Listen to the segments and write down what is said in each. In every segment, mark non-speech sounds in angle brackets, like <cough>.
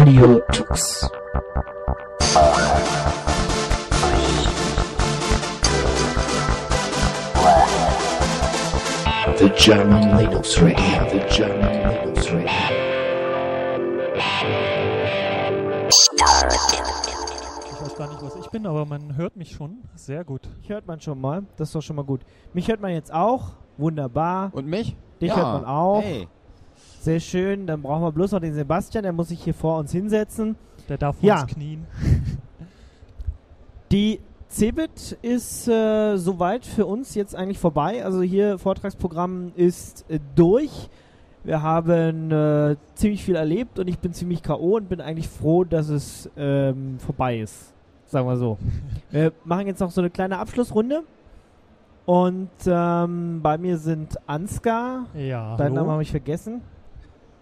Radio Tux. The German Linux Radio, the German Linux Radio. Ich weiß gar nicht, was ich bin, aber man hört mich schon. Sehr gut. Mich hört man schon mal. Das ist doch schon mal gut. Mich hört man jetzt auch. Wunderbar. Und mich? Dich Ja. hört man auch. Hey. Sehr schön. Dann brauchen wir bloß noch den Sebastian. Der muss sich hier vor uns hinsetzen. Der darf vor Ja. uns knien. Die CeBIT ist äh, soweit für uns jetzt eigentlich vorbei. Also hier Vortragsprogramm ist äh, durch. Wir haben äh, ziemlich viel erlebt und ich bin ziemlich K.O. und bin eigentlich froh, dass es ähm, vorbei ist. Sagen wir so. <laughs> wir machen jetzt noch so eine kleine Abschlussrunde. Und ähm, bei mir sind Ansgar, Ja, deinen Namen habe ich vergessen.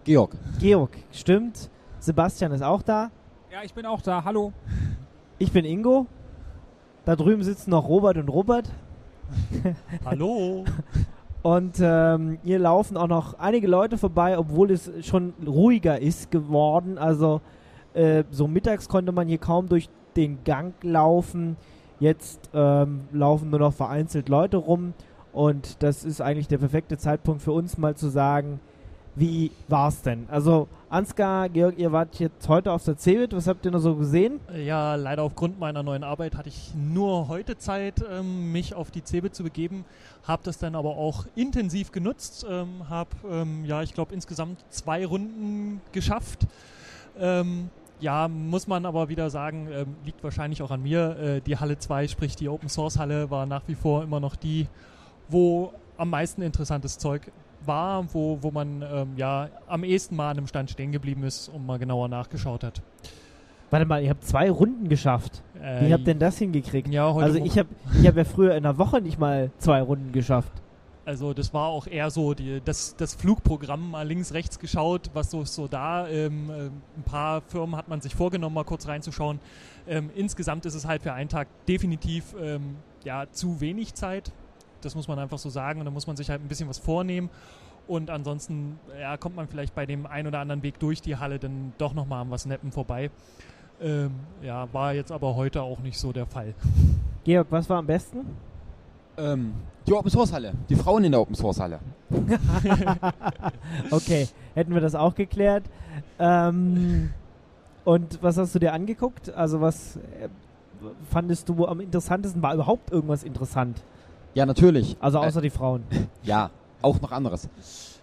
Georg. Georg, stimmt. Sebastian ist auch da. Ja, ich bin auch da. Hallo. Ich bin Ingo. Da drüben sitzen noch Robert und Robert. <laughs> Hallo. Und ähm, hier laufen auch noch einige Leute vorbei, obwohl es schon ruhiger ist geworden. Also äh, so mittags konnte man hier kaum durch den Gang laufen. Jetzt ähm, laufen nur noch vereinzelt Leute rum. Und das ist eigentlich der perfekte Zeitpunkt für uns mal zu sagen, wie war's denn? Also Ansgar, Georg, ihr wart jetzt heute auf der CeBIT. Was habt ihr noch so gesehen? Ja, leider aufgrund meiner neuen Arbeit hatte ich nur heute Zeit, ähm, mich auf die Cebe zu begeben. Habe das dann aber auch intensiv genutzt. Ähm, habe, ähm, ja, ich glaube, insgesamt zwei Runden geschafft. Ja, muss man aber wieder sagen, ähm, liegt wahrscheinlich auch an mir. Äh, die Halle 2, sprich die Open Source Halle, war nach wie vor immer noch die, wo am meisten interessantes Zeug war, wo, wo man ähm, ja am ehesten mal an einem Stand stehen geblieben ist und mal genauer nachgeschaut hat. Warte mal, ihr habt zwei Runden geschafft. Äh, Wie habt ihr denn das hingekriegt? Ja, heute Also ich habe ich hab ja früher in einer Woche nicht mal zwei Runden geschafft. Also das war auch eher so die, das, das Flugprogramm mal links, rechts geschaut, was so, so da. Ähm, ähm, ein paar Firmen hat man sich vorgenommen, mal kurz reinzuschauen. Ähm, insgesamt ist es halt für einen Tag definitiv ähm, ja, zu wenig Zeit. Das muss man einfach so sagen. Und da muss man sich halt ein bisschen was vornehmen. Und ansonsten ja, kommt man vielleicht bei dem ein oder anderen Weg durch die Halle dann doch nochmal an was Neppen vorbei. Ähm, ja, war jetzt aber heute auch nicht so der Fall. <laughs> Georg, was war am besten? Ähm, die Open Source Halle. Die Frauen in der Open Source Halle. <laughs> Okay, hätten wir das auch geklärt. Ähm, und was hast du dir angeguckt? Also was äh, fandest du am interessantesten? War überhaupt irgendwas interessant? Ja, natürlich. Also Äh, außer die Frauen. <laughs> Ja, auch noch anderes.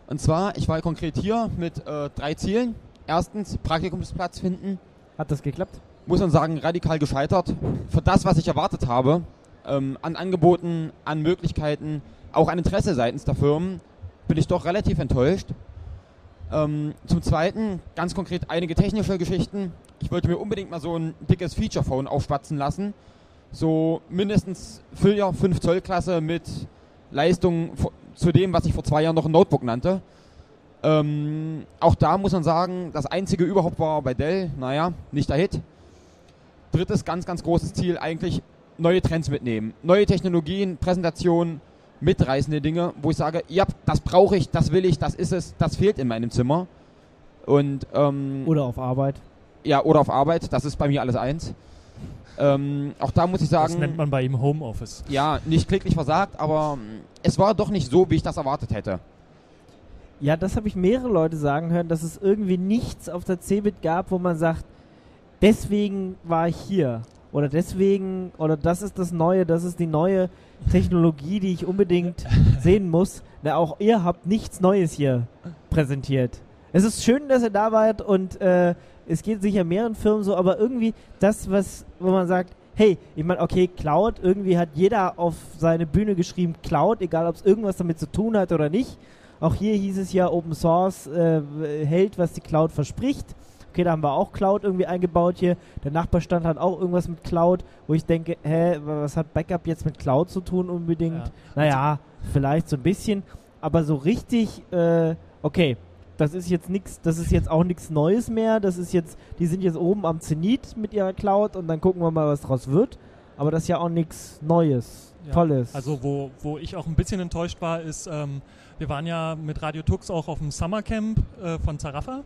Und zwar, ich war konkret hier mit äh, drei Zielen. Erstens, Praktikumsplatz finden. Hat das geklappt? Muss man sagen, radikal gescheitert. Für das, was ich erwartet habe, ähm, an Angeboten, an Möglichkeiten, auch an Interesse seitens der Firmen, bin ich doch relativ enttäuscht. Ähm, zum Zweiten, ganz konkret einige technische Geschichten. Ich wollte mir unbedingt mal so ein dickes Feature-Phone aufspatzen lassen. So mindestens 4, 5 Zoll Klasse mit Leistung zu dem, was ich vor zwei Jahren noch ein Notebook nannte. Ähm, auch da muss man sagen, das einzige überhaupt war bei Dell, naja, nicht der Hit. Drittes ganz, ganz großes Ziel, eigentlich neue Trends mitnehmen. Neue Technologien, Präsentationen, mitreißende Dinge, wo ich sage, ja, das brauche ich, das will ich, das ist es, das fehlt in meinem Zimmer. Und ähm, Oder auf Arbeit? ja, oder auf Arbeit, das ist bei mir alles eins. Ähm, auch da muss ich sagen, Das nennt man bei ihm Homeoffice. ja, nicht kläglich versagt, aber mm, es war doch nicht so, wie ich das erwartet hätte. Ja, das habe ich mehrere Leute sagen hören, dass es irgendwie nichts auf der CeBIT gab, wo man sagt, deswegen war ich hier. Oder deswegen, oder das ist das Neue, das ist die neue Technologie, die ich unbedingt <laughs> sehen muss. Na, auch ihr habt nichts Neues hier präsentiert. Es ist schön, dass ihr da wart und äh, es geht sicher mehreren Firmen so, aber irgendwie das, was, wo man sagt, hey, ich meine, okay, Cloud, irgendwie hat jeder auf seine Bühne geschrieben Cloud, egal ob es irgendwas damit zu tun hat oder nicht. Auch hier hieß es ja, Open Source äh, hält, was die Cloud verspricht. Okay, da haben wir auch Cloud irgendwie eingebaut hier. Der Nachbarstand hat auch irgendwas mit Cloud, wo ich denke, hä, was hat Backup jetzt mit Cloud zu tun unbedingt? Ja. Naja, vielleicht so ein bisschen, aber so richtig, äh, okay, das ist jetzt nichts, das ist jetzt auch nichts Neues mehr. Das ist jetzt, die sind jetzt oben am Zenit mit ihrer Cloud und dann gucken wir mal, was draus wird. Aber das ist ja auch nichts Neues, Ja, Tolles. Also wo, wo ich auch ein bisschen enttäuscht war, ist, ähm, wir waren ja mit Radio Tux auch auf dem Summercamp äh, von Zarafa.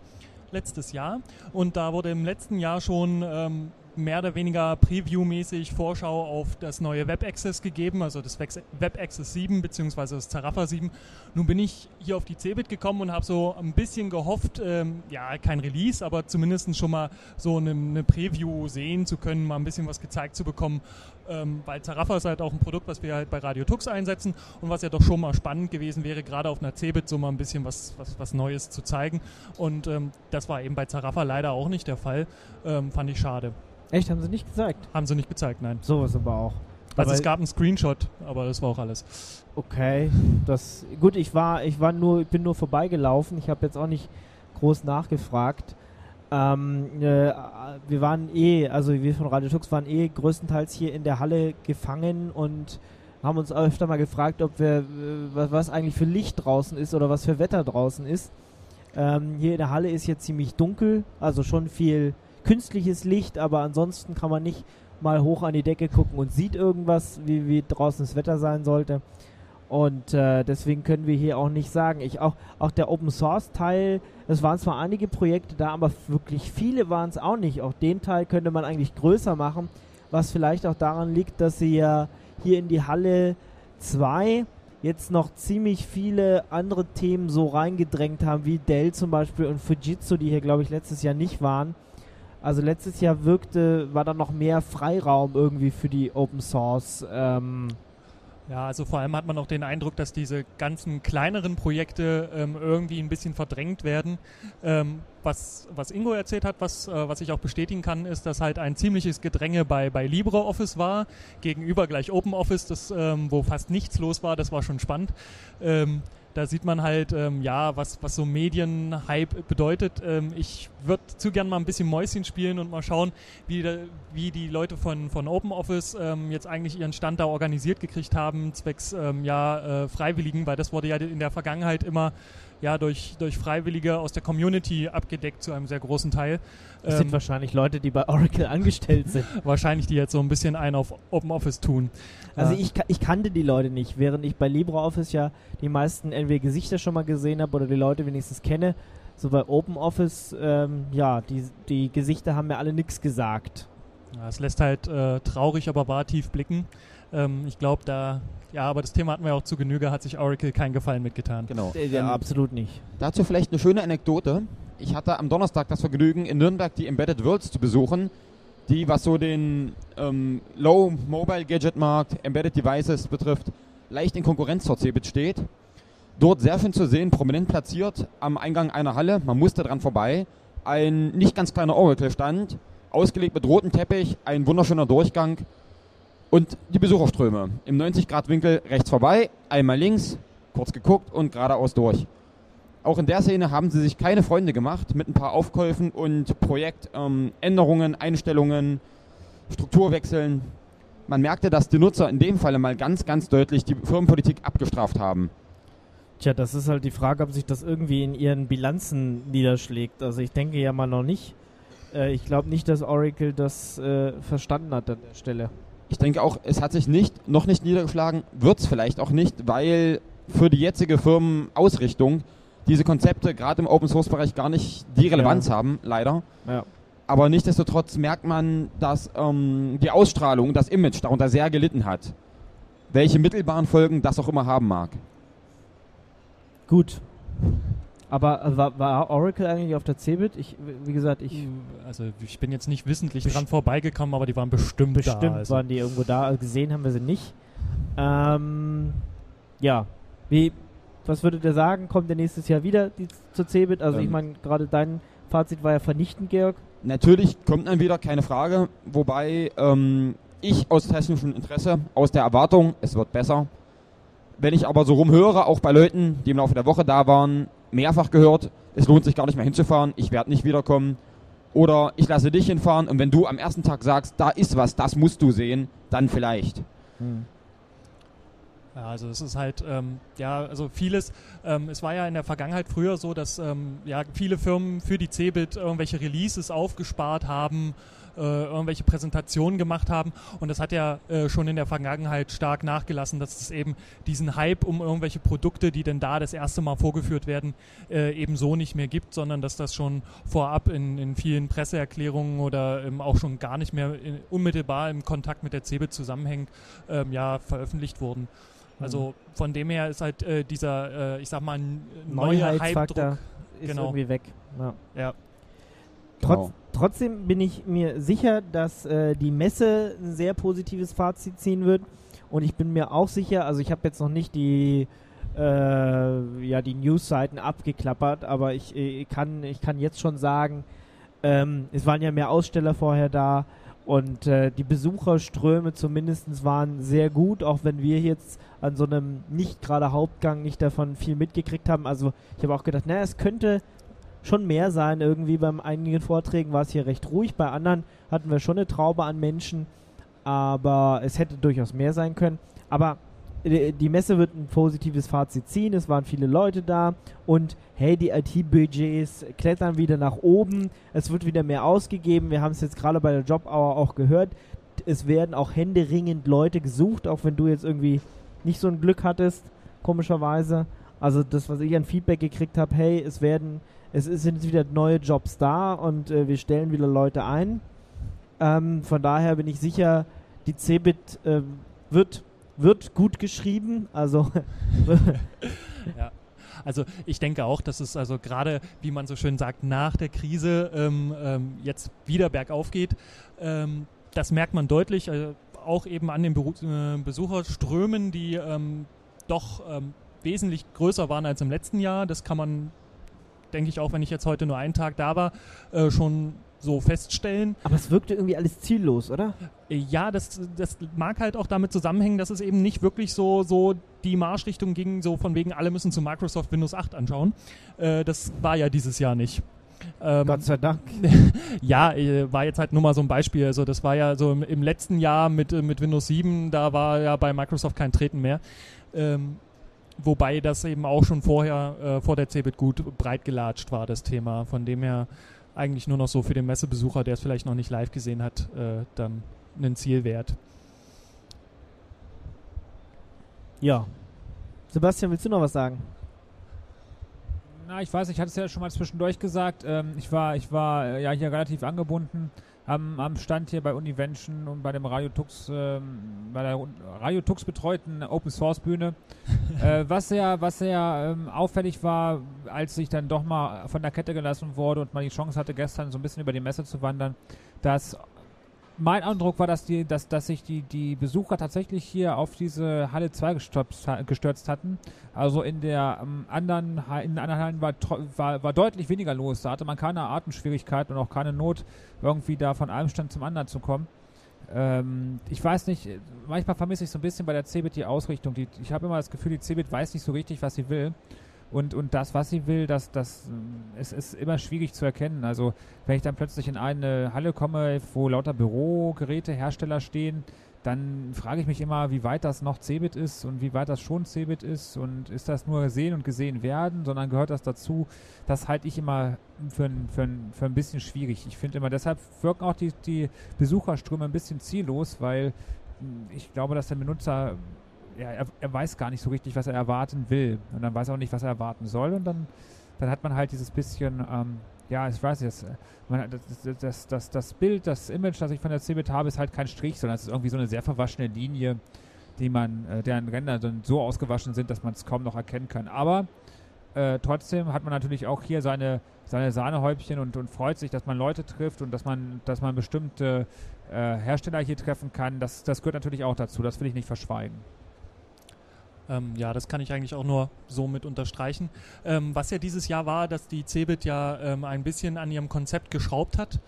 letztes Jahr. Und da wurde im letzten Jahr schon ähm, mehr oder weniger Preview-mäßig Vorschau auf das neue Web Access gegeben, also das Web Access 7 bzw. das Zaraffa 7. Nun bin ich hier auf die Cebit gekommen und habe so ein bisschen gehofft, ähm, ja, kein Release, aber zumindest schon mal so eine, eine, Preview sehen zu können, mal ein bisschen was gezeigt zu bekommen, ähm, weil Zaraffa ist halt auch ein Produkt, was wir halt bei Radio Tux einsetzen und was ja doch schon mal spannend gewesen wäre, gerade auf einer Cebit so mal ein bisschen was, was, was Neues zu zeigen. Und ähm, das war eben bei Zaraffa leider auch nicht der Fall. Ähm, fand ich schade. Echt, haben sie nicht gezeigt? Haben sie nicht gezeigt, nein. Sowas aber auch. Also aber es gab einen Screenshot, aber das war auch alles. Okay, das gut. Ich war, ich war nur, ich bin nur vorbeigelaufen. Ich habe jetzt auch nicht groß nachgefragt. Ähm, äh, wir waren eh, also wir von Radio Tux waren eh größtenteils hier in der Halle gefangen und haben uns öfter mal gefragt, ob wir, äh, was, was eigentlich für Licht draußen ist oder was für Wetter draußen ist. Ähm, hier in der Halle ist jetzt ziemlich dunkel, also schon viel künstliches Licht, aber ansonsten kann man nicht mal hoch an die Decke gucken und sieht irgendwas, wie, wie draußen das Wetter sein sollte. Und äh, deswegen können wir hier auch nicht sagen. Ich auch, auch der Open Source Teil, es waren zwar einige Projekte da, aber wirklich viele waren es auch nicht. Auch den Teil könnte man eigentlich größer machen, was vielleicht auch daran liegt, dass sie ja hier in die Halle 2 jetzt noch ziemlich viele andere Themen so reingedrängt haben, wie Dell zum Beispiel und Fujitsu, die hier glaube ich letztes Jahr nicht waren. Also letztes Jahr wirkte, war da noch mehr Freiraum irgendwie für die Open Source. Ähm ja, also vor allem hat man auch den Eindruck, dass diese ganzen kleineren Projekte ähm, irgendwie ein bisschen verdrängt werden. Ähm, was, was Ingo erzählt hat, was, äh, was ich auch bestätigen kann, ist, dass halt ein ziemliches Gedränge bei, bei LibreOffice war, gegenüber gleich OpenOffice, ähm, wo fast nichts los war, das war schon spannend. Da sieht man halt, ähm, ja, was, was so Medienhype bedeutet. Ähm, ich würde zu gern mal ein bisschen Mäuschen spielen und mal schauen, wie, de, wie die Leute von, von OpenOffice ähm, jetzt eigentlich ihren Stand da organisiert gekriegt haben, zwecks ähm, ja, äh, Freiwilligen, weil das wurde ja in der Vergangenheit immer ja, durch, durch Freiwillige aus der Community abgedeckt zu einem sehr großen Teil. Das ähm, sind wahrscheinlich Leute, die bei Oracle angestellt sind. <laughs> wahrscheinlich, die jetzt so ein bisschen einen auf OpenOffice tun. Also ich, ich kannte die Leute nicht, während ich bei LibreOffice ja die meisten entweder Gesichter schon mal gesehen habe oder die Leute wenigstens kenne. So bei OpenOffice, ähm, ja, die, die Gesichter haben mir alle nichts gesagt. Ja, es lässt halt äh, traurig, aber wahr tief blicken. Ähm, ich glaube, da ja, aber das Thema hatten wir auch zu Genüge, hat sich Oracle keinen Gefallen mitgetan. Genau. Äh, ja, ähm, absolut nicht. Dazu vielleicht eine schöne Anekdote. Ich hatte am Donnerstag das Vergnügen, in Nürnberg die Embedded Worlds zu besuchen, die, was so den ähm, Low Mobile Gadget Markt, Embedded Devices betrifft, leicht in Konkurrenz zur Cebit steht. Dort sehr schön zu sehen, prominent platziert am Eingang einer Halle, man musste dran vorbei, ein nicht ganz kleiner Oracle-Stand, ausgelegt mit rotem Teppich, ein wunderschöner Durchgang, und die Besucherströme im 90-Grad-Winkel rechts vorbei, einmal links, kurz geguckt und geradeaus durch. Auch in der Szene haben sie sich keine Freunde gemacht mit ein paar Aufkäufen und Projektänderungen, ähm, Einstellungen, Strukturwechseln. Man merkte, dass die Nutzer in dem Falle mal ganz, ganz deutlich die Firmenpolitik abgestraft haben. Tja, das ist halt die Frage, ob sich das irgendwie in ihren Bilanzen niederschlägt. Also ich denke ja mal noch nicht. Äh, ich glaube nicht, dass Oracle das äh, verstanden hat an der Stelle ich denke auch, es hat sich nicht, noch nicht niedergeschlagen, wird es vielleicht auch nicht, weil für die jetzige Firmenausrichtung diese Konzepte gerade im Open Source Bereich gar nicht die Relevanz ja. haben, leider. Ja. Aber nichtsdestotrotz merkt man, dass ähm, die Ausstrahlung, das Image darunter sehr gelitten hat. Welche mittelbaren Folgen das auch immer haben mag. Gut. Aber äh, war, war, Oracle eigentlich auf der Cebit? Ich, wie gesagt, ich. Hm, also ich bin jetzt nicht wissentlich dran vorbeigekommen, aber die waren bestimmt, bestimmt da. Bestimmt also. waren die irgendwo da. Also gesehen haben wir sie nicht. Ähm, ja. Wie, was würdet ihr sagen? Kommt der nächstes Jahr wieder die, zur Cebit? Also ähm. ich meine, gerade dein Fazit war ja vernichtend, Georg. Natürlich kommt dann wieder, keine Frage. Wobei ähm, ich aus technischem Interesse, aus der Erwartung, es wird besser. Wenn ich aber so rumhöre, auch bei Leuten, die im Laufe der Woche da waren, mehrfach gehört, es lohnt sich gar nicht mehr hinzufahren, ich werde nicht wiederkommen. Oder ich lasse dich hinfahren und wenn du am ersten Tag sagst, da ist was, das musst du sehen, dann vielleicht. Hm. Ja, also es ist halt, ähm, ja, also vieles, ähm, es war ja in der Vergangenheit früher so, dass ähm, ja, viele Firmen für die Cebit irgendwelche Releases aufgespart haben, irgendwelche Präsentationen gemacht haben. Und das hat ja äh, schon in der Vergangenheit stark nachgelassen, dass es eben diesen Hype um irgendwelche Produkte, die denn da das erste Mal vorgeführt werden, äh, eben so nicht mehr gibt, sondern dass das schon vorab in, in vielen Presseerklärungen oder ähm, auch schon gar nicht mehr in, unmittelbar im Kontakt mit der CeBIT zusammenhängt, ähm, ja, veröffentlicht wurden. Also von dem her ist halt äh, dieser, äh, ich sag mal, neue Hype-Druck. Genau. irgendwie weg. Ja. Ja. Trotz, Genau. Trotzdem bin ich mir sicher, dass äh, die Messe ein sehr positives Fazit ziehen wird. Und ich bin mir auch sicher, also ich habe jetzt noch nicht die, äh, ja, die News-Seiten abgeklappert, aber ich, äh, kann, ich kann jetzt schon sagen, ähm, es waren ja mehr Aussteller vorher da und äh, die Besucherströme zumindest waren sehr gut, auch wenn wir jetzt an so einem nicht gerade Hauptgang nicht davon viel mitgekriegt haben. Also ich habe auch gedacht, naja, es könnte schon mehr sein. Irgendwie beim einigen Vorträgen war es hier recht ruhig, bei anderen hatten wir schon eine Traube an Menschen, aber es hätte durchaus mehr sein können. Aber äh, die Messe wird ein positives Fazit ziehen. Es waren viele Leute da und hey, die IT-Budgets klettern wieder nach oben. Es wird wieder mehr ausgegeben. Wir haben es jetzt gerade bei der Job Hour auch gehört. Es werden auch händeringend Leute gesucht, auch wenn du jetzt irgendwie nicht so ein Glück hattest, komischerweise. Also das, was ich an Feedback gekriegt habe, hey, es werden, es sind wieder neue Jobs da und äh, wir stellen wieder Leute ein. Ähm, von daher bin ich sicher, die Cebit äh, wird, wird gut geschrieben. Also <laughs> Also ich denke auch, dass es also gerade, wie man so schön sagt, nach der Krise ähm, ähm, jetzt wieder bergauf geht. Ähm, das merkt man deutlich, äh, auch eben an den Beru äh, Besucherströmen, die ähm, doch ähm, wesentlich größer waren als im letzten Jahr. Das kann man, denke ich, auch wenn ich jetzt heute nur einen Tag da war, äh, schon so feststellen. Aber es wirkte irgendwie alles ziellos, oder? Ja, das, das mag halt auch damit zusammenhängen, dass es eben nicht wirklich so, so die Marschrichtung ging, so von wegen, alle müssen zu Microsoft Windows 8 anschauen. Äh, das war ja dieses Jahr nicht. Ähm, Gott sei Dank. <laughs> ja, äh, war jetzt halt nur mal so ein Beispiel. Also das war ja so im, im letzten Jahr mit, äh, mit Windows 7, da war ja bei Microsoft kein Treten mehr. Ähm, wobei das eben auch schon vorher, äh, vor der CeBIT gut breit gelatscht war, das Thema. Von dem her eigentlich nur noch so für den Messebesucher, der es vielleicht noch nicht live gesehen hat, äh, dann einen Zielwert. Ja. Sebastian, willst du noch was sagen? Na, ich weiß nicht, ich hatte es ja schon mal zwischendurch gesagt. Ähm, ich war, ich war äh, ja hier relativ angebunden am, am Stand hier bei Univention und bei dem Radio Tux, ähm, bei der Radio Tux betreuten Open Source Bühne. <laughs> äh, was sehr, was sehr ähm, auffällig war, als ich dann doch mal von der Kette gelassen wurde und mal die Chance hatte, gestern so ein bisschen über die Messe zu wandern, dass mein Eindruck war, dass, die, dass, dass sich die, die Besucher tatsächlich hier auf diese Halle 2 gestürzt, gestürzt hatten. Also in der ähm, anderen, in anderen Hallen war, war, war deutlich weniger los. Da hatte man keine Atemschwierigkeit und auch keine Not, irgendwie da von einem Stand zum anderen zu kommen. Ähm, ich weiß nicht, äh, manchmal vermisse ich so ein bisschen bei der CeBIT die Ausrichtung. Die, ich habe immer das Gefühl, die CeBIT weiß nicht so richtig, was sie will. Und, und das, was sie will, das, das ähm, es ist immer schwierig zu erkennen. Also wenn ich dann plötzlich in eine Halle komme, wo lauter Bürogeräte, Hersteller stehen, dann frage ich mich immer, wie weit das noch Cebit ist und wie weit das schon Cebit ist und ist das nur gesehen und gesehen werden, sondern gehört das dazu? Das halte ich immer für ein, für ein, für ein bisschen schwierig. Ich finde immer, deshalb wirken auch die, die Besucherströme ein bisschen ziellos, weil mh, ich glaube, dass der Benutzer, ja, er, er weiß gar nicht so richtig, was er erwarten will und dann weiß er auch nicht, was er erwarten soll und dann, dann hat man halt dieses bisschen, ähm, ja, ich weiß nicht, das, äh, das, das, das, das Bild, das Image, das ich von der Cebit habe, ist halt kein Strich, sondern es ist irgendwie so eine sehr verwaschene Linie, die man, äh, deren Ränder dann so ausgewaschen sind, dass man es kaum noch erkennen kann. Aber äh, trotzdem hat man natürlich auch hier seine, seine Sahnehäubchen und, und freut sich, dass man Leute trifft und dass man, dass man bestimmte äh, Hersteller hier treffen kann. Das, das gehört natürlich auch dazu, das will ich nicht verschweigen. Ähm, ja, das kann ich eigentlich auch nur so mit unterstreichen. Ähm, was ja dieses Jahr war, dass die Cebit ja ähm, ein bisschen an ihrem Konzept geschraubt hat.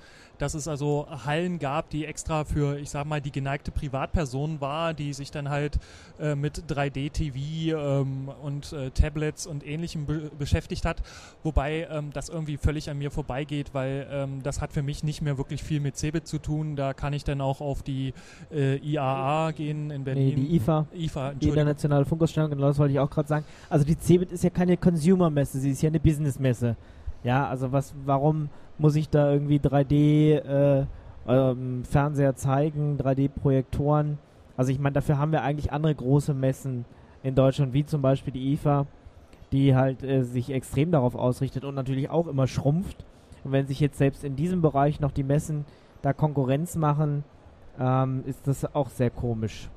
Dass es also Hallen gab, die extra für, ich sag mal, die geneigte Privatperson war, die sich dann halt äh, mit 3D-TV ähm, und äh, Tablets und ähnlichem be beschäftigt hat. Wobei ähm, das irgendwie völlig an mir vorbeigeht, weil ähm, das hat für mich nicht mehr wirklich viel mit Cebit zu tun. Da kann ich dann auch auf die äh, IAA gehen in Nee, Berlin. die IFA. IFA, Die internationale Funkausstellung, genau das wollte ich auch gerade sagen. Also die CeBIT ist ja keine Consumer-Messe, sie ist ja eine Business-Messe. Ja, also was, warum muss ich da irgendwie 3D äh, ähm, Fernseher zeigen, 3D-Projektoren. Also ich meine, dafür haben wir eigentlich andere große Messen in Deutschland, wie zum Beispiel die IFA, die halt äh, sich extrem darauf ausrichtet und natürlich auch immer schrumpft. Und wenn sich jetzt selbst in diesem Bereich noch die Messen da Konkurrenz machen, ähm, ist das auch sehr komisch.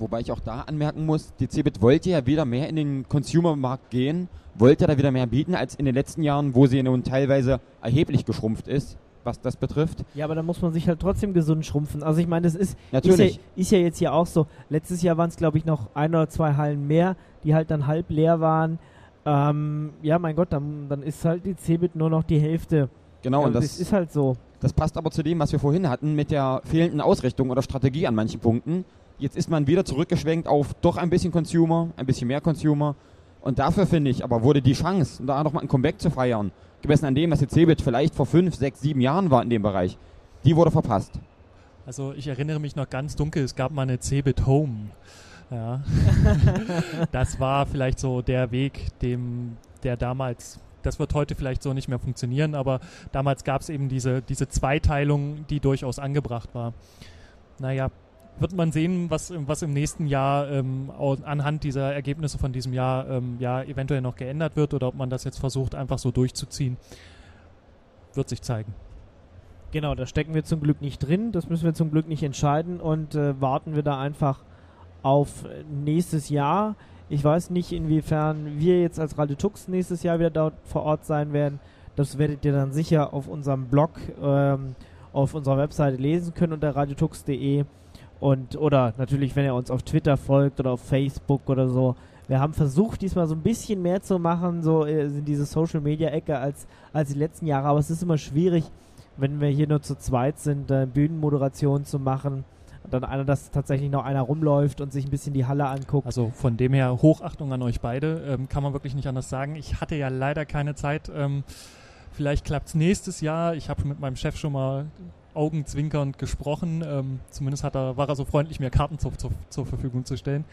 Wobei ich auch da anmerken muss, die Cebit wollte ja wieder mehr in den Consumer-Markt gehen, wollte da wieder mehr bieten als in den letzten Jahren, wo sie nun teilweise erheblich geschrumpft ist, was das betrifft. Ja, aber da muss man sich halt trotzdem gesund schrumpfen. Also ich meine, das ist, ist, ja, ist ja jetzt hier auch so. Letztes Jahr waren es, glaube ich, noch ein oder zwei Hallen mehr, die halt dann halb leer waren. Ähm, ja, mein Gott, dann, dann ist halt die Cebit nur noch die Hälfte. Genau, Ja, und das, ist halt so. das passt aber zu dem, was wir vorhin hatten, mit der fehlenden Ausrichtung oder Strategie an manchen Punkten. Jetzt ist man wieder zurückgeschwenkt auf doch ein bisschen Consumer, ein bisschen mehr Consumer. Und dafür finde ich, aber wurde die Chance, da nochmal ein Comeback zu feiern, gemessen an dem, was die Cebit vielleicht vor fünf, sechs, sieben Jahren war in dem Bereich, die wurde verpasst. Also ich erinnere mich noch ganz dunkel, es gab mal eine Cebit Home. Ja. <laughs> das war vielleicht so der Weg, dem der damals, das wird heute vielleicht so nicht mehr funktionieren, aber damals gab es eben diese, diese Zweiteilung, die durchaus angebracht war. Naja, wird man sehen, was, was im nächsten Jahr ähm, anhand dieser Ergebnisse von diesem Jahr ähm, ja eventuell noch geändert wird oder ob man das jetzt versucht, einfach so durchzuziehen. Wird sich zeigen. Genau, da stecken wir zum Glück nicht drin. Das müssen wir zum Glück nicht entscheiden und äh, warten wir da einfach auf nächstes Jahr. Ich weiß nicht, inwiefern wir jetzt als Radio Tux nächstes Jahr wieder dort vor Ort sein werden. Das werdet ihr dann sicher auf unserem Blog, ähm, auf unserer Webseite lesen können unter radiotux.de und oder natürlich, wenn ihr uns auf Twitter folgt oder auf Facebook oder so. Wir haben versucht, diesmal so ein bisschen mehr zu machen, so äh, in diese Social Media Ecke als, als die letzten Jahre, aber es ist immer schwierig, wenn wir hier nur zu zweit sind, äh, Bühnenmoderation zu machen. Dann einer, dass tatsächlich noch einer rumläuft und sich ein bisschen die Halle anguckt. Also von dem her Hochachtung an euch beide, ähm, kann man wirklich nicht anders sagen. Ich hatte ja leider keine Zeit. Ähm, vielleicht klappt es nächstes Jahr. Ich habe mit meinem Chef schon mal augenzwinkernd gesprochen. Ähm, zumindest hat er, war er so freundlich, mir Karten zur, zur, zur Verfügung zu stellen.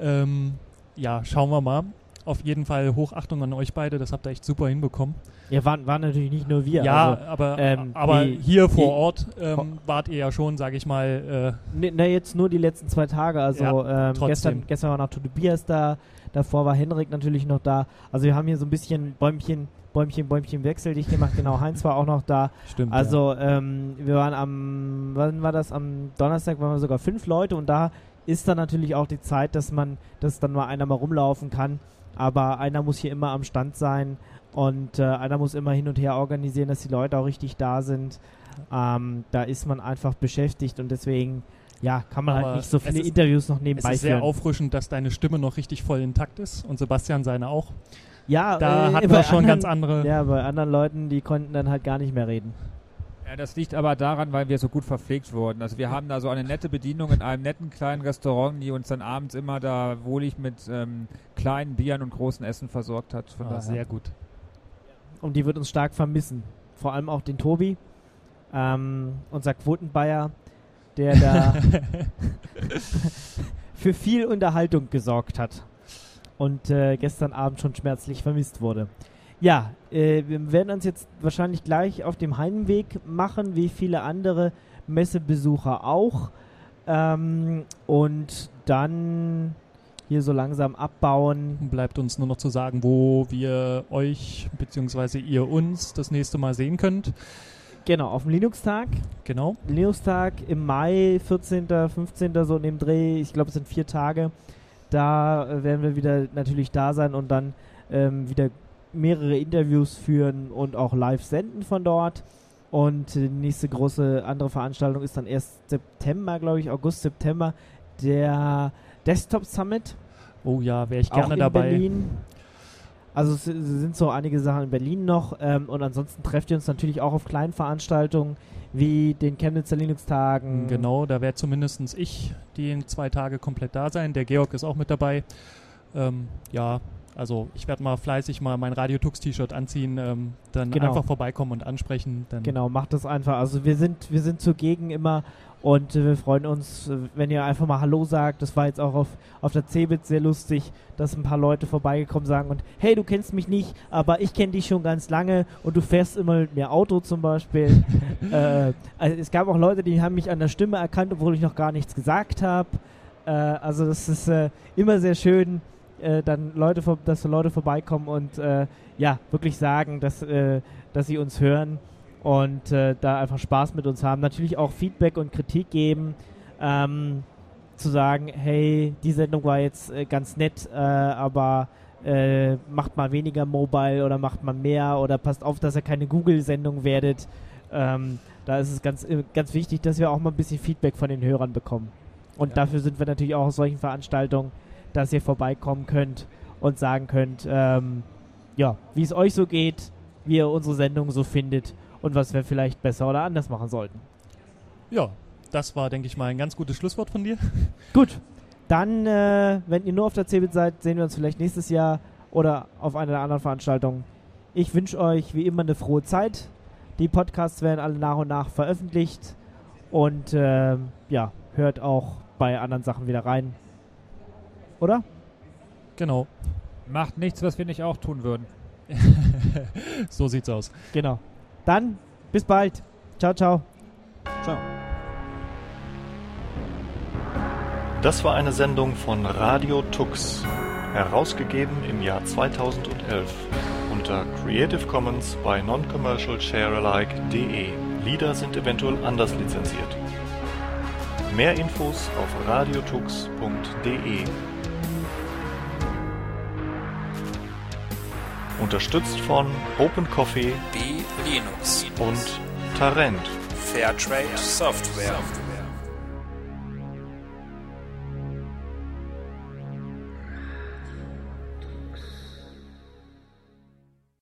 Ähm, ja, schauen wir mal. Auf jeden Fall Hochachtung an euch beide, das habt ihr echt super hinbekommen. Ja, waren, waren natürlich nicht nur wir. ja, Also, aber, ähm, aber die- hier vor die- Ort ähm, wart ihr ja schon, sage ich mal, äh, ne, na, jetzt nur die letzten zwei Tage. Also ähm, trotzdem. gestern, gestern war noch Tobias da, davor war Henrik natürlich noch da. Also wir haben hier so ein bisschen Bäumchen, Bäumchen, Bäumchen Wechsel dich gemacht. Genau, Heinz war auch noch da. stimmt. ja. Also ähm, wir waren am, wann war das? Am Donnerstag waren wir sogar fünf Leute und da ist dann natürlich auch die Zeit, dass man, dass dann mal einer mal rumlaufen kann. Aber einer muss hier immer am Stand sein und äh, einer muss immer hin und her organisieren, dass die Leute auch richtig da sind. Ähm, da ist man einfach beschäftigt und deswegen, ja, kann man Aber halt nicht so es viele Interviews noch es nebenbei ist sehr führen. auffrischend, dass deine Stimme noch richtig voll intakt ist und Sebastian seine auch. Ja, Da äh, hatten bei wir schon anderen, ganz andere. Ja, bei anderen Leuten, die konnten dann halt gar nicht mehr reden. Ja, das liegt aber daran, weil wir so gut verpflegt wurden. Also wir haben da so eine nette Bedienung in einem netten kleinen Restaurant, die uns dann abends immer da wohlig mit ähm, kleinen Bieren und großen Essen versorgt hat. Von Ah, daher. sehr gut. Und die wird uns stark vermissen. Vor allem auch den Tobi, ähm, unser Quotenbayer, der da <laughs> <laughs> für viel Unterhaltung gesorgt hat und äh, gestern Abend schon schmerzlich vermisst wurde. Ja, äh, wir werden uns jetzt wahrscheinlich gleich auf dem Heimweg machen, wie viele andere Messebesucher auch. Ähm, und dann hier so langsam abbauen. Bleibt uns nur noch zu sagen, wo wir euch bzw. ihr uns das nächste Mal sehen könnt. Genau, auf dem Linux-Tag. Genau. Linux-Tag im Mai, 14., 15., so in dem Dreh. Ich glaube, es sind vier Tage. Da äh, werden wir wieder natürlich da sein und dann ähm, wieder mehrere Interviews führen und auch live senden von dort. Und äh, die nächste große andere Veranstaltung ist dann erst September, glaube ich, August, September, der Desktop Summit. Oh ja, wäre ich auch gerne dabei. Berlin. Also es sind so einige Sachen in Berlin noch ähm, und ansonsten trefft ihr uns natürlich auch auf kleinen Veranstaltungen wie den Chemnitzer Linux-Tagen. Genau, da werde zumindest ich die in zwei Tage komplett da sein. Der Georg ist auch mit dabei. Ähm, ja, Also ich werde mal fleißig mal mein Radio Tux T-Shirt anziehen, ähm, dann Genau. einfach vorbeikommen und ansprechen. Dann Genau, macht das einfach. Also wir sind, wir sind zugegen immer und äh, wir freuen uns, äh, wenn ihr einfach mal Hallo sagt. Das war jetzt auch auf, auf der Cebit sehr lustig, dass ein paar Leute vorbeigekommen sagen und hey, du kennst mich nicht, aber ich kenne dich schon ganz lange und du fährst immer mit mir Auto zum Beispiel. <laughs> äh, also es gab auch Leute, die haben mich an der Stimme erkannt, obwohl ich noch gar nichts gesagt habe. Äh, also das ist äh, immer sehr schön, äh, dann Leute, dass Leute vorbeikommen und äh, ja, wirklich sagen, dass, äh, dass sie uns hören und äh, da einfach Spaß mit uns haben. Natürlich auch Feedback und Kritik geben. Ähm, zu sagen, hey, die Sendung war jetzt äh, ganz nett, aber macht mal weniger Mobile oder macht mal mehr oder passt auf, dass ihr keine Google-Sendung werdet. Ähm, da ist es ganz, ganz wichtig, dass wir auch mal ein bisschen Feedback von den Hörern bekommen. Und Ja. dafür sind wir natürlich auch aus solchen Veranstaltungen, dass ihr vorbeikommen könnt und sagen könnt, ähm, ja, wie es euch so geht, wie ihr unsere Sendung so findet und was wir vielleicht besser oder anders machen sollten. ja, das war, denke ich mal, ein ganz gutes Schlusswort von dir. <laughs> Gut, dann, äh, wenn ihr nur auf der CeBIT seid, sehen wir uns vielleicht nächstes Jahr oder auf einer der anderen Veranstaltungen. Ich wünsche euch wie immer eine frohe Zeit. Die Podcasts werden alle nach und nach veröffentlicht und ähm, ja, hört auch bei anderen Sachen wieder rein. Oder? Genau. Macht nichts, was wir nicht auch tun würden. <laughs> so sieht's aus. Genau. Dann bis bald. Ciao, ciao. Ciao. Das war eine Sendung von Radio Tux, herausgegeben im Jahr 2011 unter Creative Commons bei Non-Commercial Sharealike.de. Lieder sind eventuell anders lizenziert. Mehr Infos auf radiotux.de. Unterstützt von Open Coffee B Linux und Tarent. Fairtrade Software